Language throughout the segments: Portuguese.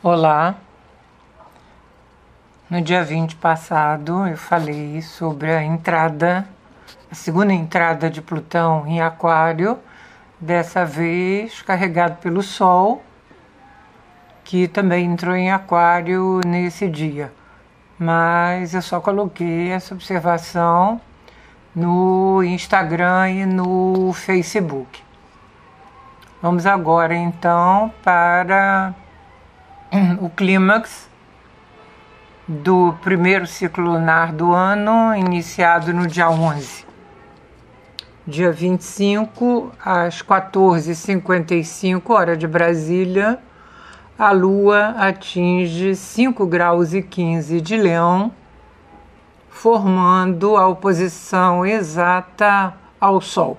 Olá. No dia 20 passado eu falei sobre a entrada, a segunda entrada de Plutão em Aquário, dessa vez carregado pelo Sol, que também entrou em Aquário nesse dia. Mas eu só coloquei essa observação no Instagram e no Facebook. Vamos agora então para o clímax do primeiro ciclo lunar do ano, iniciado no dia 11. Dia 25, às 14h55, hora de Brasília, a Lua atinge 5 graus e 15 de Leão, formando a oposição exata ao Sol.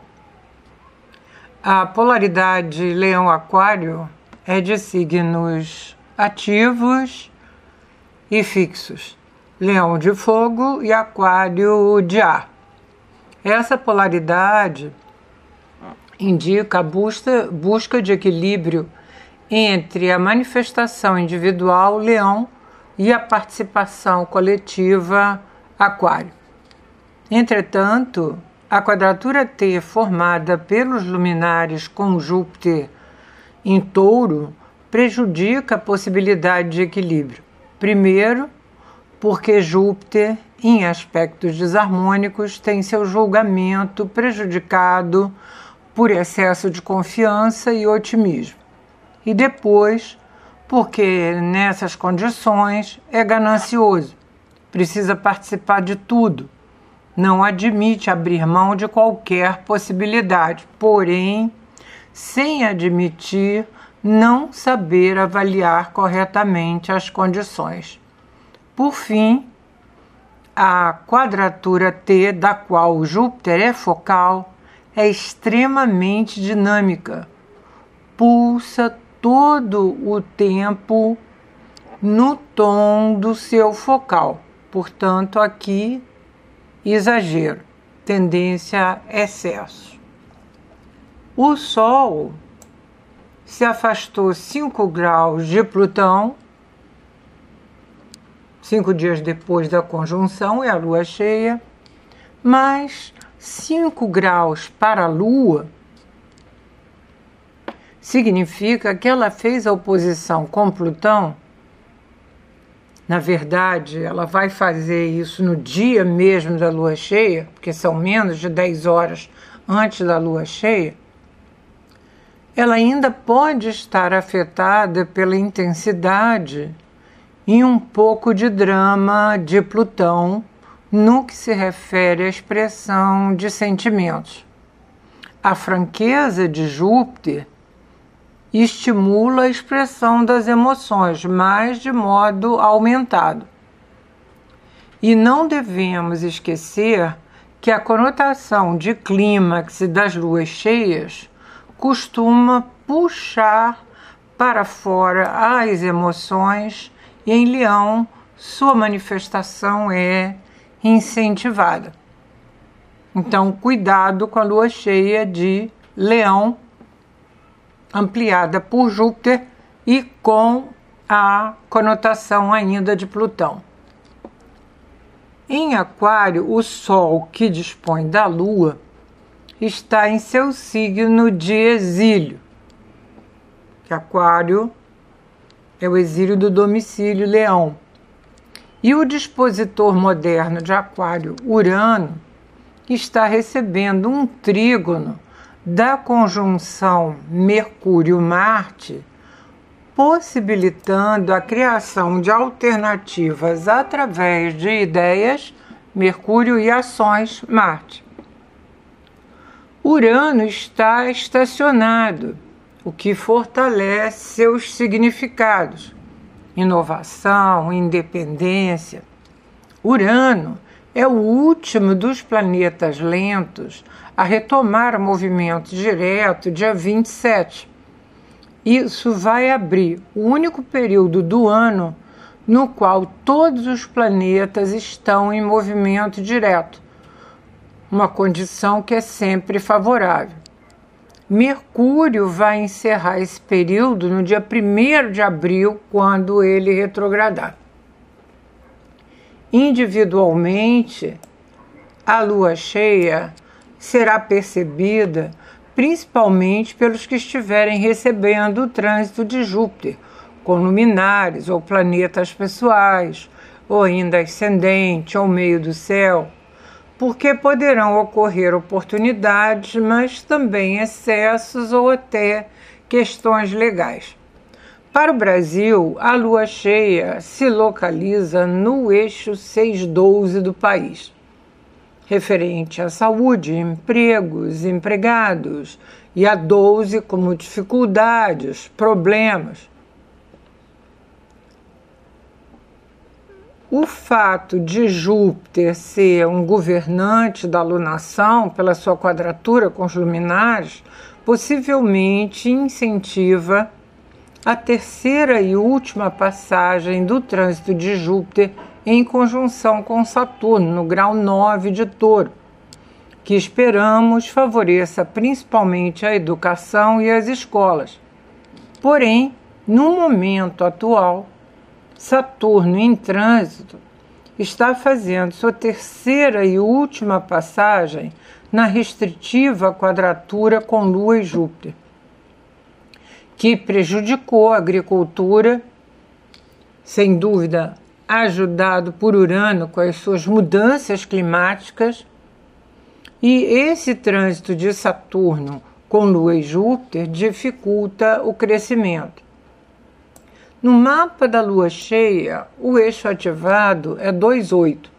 A polaridade Leão-Aquário é de signos ativos e fixos, Leão de fogo e Aquário de ar. Essa polaridade indica a busca, busca de equilíbrio entre a manifestação individual Leão e a participação coletiva Aquário. Entretanto, a quadratura T formada pelos luminares com Júpiter em touro prejudica a possibilidade de equilíbrio. Primeiro, porque Júpiter, em aspectos desarmônicos, tem seu julgamento prejudicado por excesso de confiança e otimismo. E depois, porque nessas condições é ganancioso, precisa participar de tudo não admite abrir mão de qualquer possibilidade, porém, sem admitir não saber avaliar corretamente as condições. Por fim, a quadratura T, da qual Júpiter é focal, é extremamente dinâmica, pulsa todo o tempo no tom do seu focal. Portanto, aqui exagero, tendência a excesso. O Sol se afastou 5 graus de Plutão, cinco dias depois da conjunção e a Lua cheia, mais 5 graus para a Lua significa que ela fez a oposição com Plutão. Na verdade, ela vai fazer isso no dia mesmo da lua cheia, porque são menos de 10 horas antes da lua cheia, ela ainda pode estar afetada pela intensidade e um pouco de drama de Plutão no que se refere à expressão de sentimentos. A franqueza de Júpiter estimula a expressão das emoções, mas de modo aumentado. E não devemos esquecer que a conotação de clímax das luas cheias costuma puxar para fora as emoções e em Leão sua manifestação é incentivada. Então, cuidado com a lua cheia de Leão ampliada por Júpiter e com a conotação ainda de Plutão. Em Aquário, o Sol, que dispõe da Lua, está em seu signo de exílio. Que Aquário é o exílio do domicílio Leão. E o dispositor moderno de Aquário, Urano, está recebendo um trígono da conjunção Mercúrio-Marte, possibilitando a criação de alternativas através de ideias Mercúrio e ações Marte. Urano está estacionado, o que fortalece seus significados: inovação, independência. Urano é o último dos planetas lentos a retomar o movimento direto dia 27. Isso vai abrir o único período do ano no qual todos os planetas estão em movimento direto, uma condição que é sempre favorável. Mercúrio vai encerrar esse período no dia 1 de abril, quando ele retrogradar. Individualmente, a lua cheia será percebida principalmente pelos que estiverem recebendo o trânsito de Júpiter, com luminares ou planetas pessoais, ou ainda ascendente ou meio do céu porque poderão ocorrer oportunidades, mas também excessos ou até questões legais. Para o Brasil, a lua cheia se localiza no eixo 612 do país, referente à saúde, empregos, empregados, e a 12 como dificuldades, problemas, O fato de Júpiter ser um governante da alunação, pela sua quadratura com os luminares, possivelmente incentiva a terceira e última passagem do trânsito de Júpiter em conjunção com Saturno, no grau 9 de Touro, que esperamos favoreça principalmente a educação e as escolas. Porém, no momento atual, Saturno em trânsito está fazendo sua terceira e última passagem na restritiva quadratura com Lua e Júpiter, que prejudicou a agricultura, sem dúvida ajudado por Urano com as suas mudanças climáticas, e esse trânsito de Saturno com Lua e Júpiter dificulta o crescimento. No mapa da lua cheia, o eixo ativado é 28,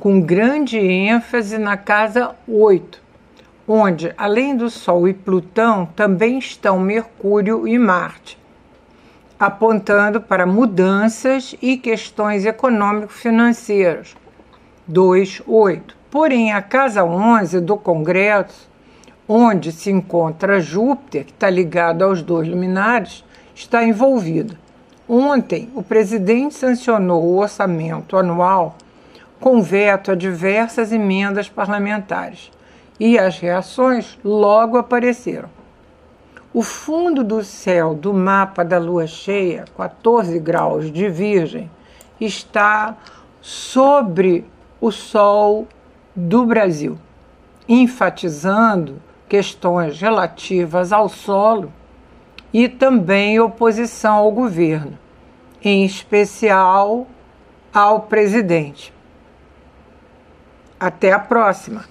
com grande ênfase na casa 8, onde, além do Sol e Plutão, também estão Mercúrio e Marte, apontando para mudanças e questões econômico-financeiras. 2, 8. Porém, a casa 11 do Congresso, onde se encontra Júpiter, que está ligado aos dois luminares, está envolvida. Ontem, o presidente sancionou o orçamento anual com veto a diversas emendas parlamentares e as reações logo apareceram. O fundo do céu do mapa da lua cheia, 14 graus de Virgem, está sobre o Sol do Brasil, enfatizando questões relativas ao solo e também oposição ao governo, em especial ao presidente. Até a próxima!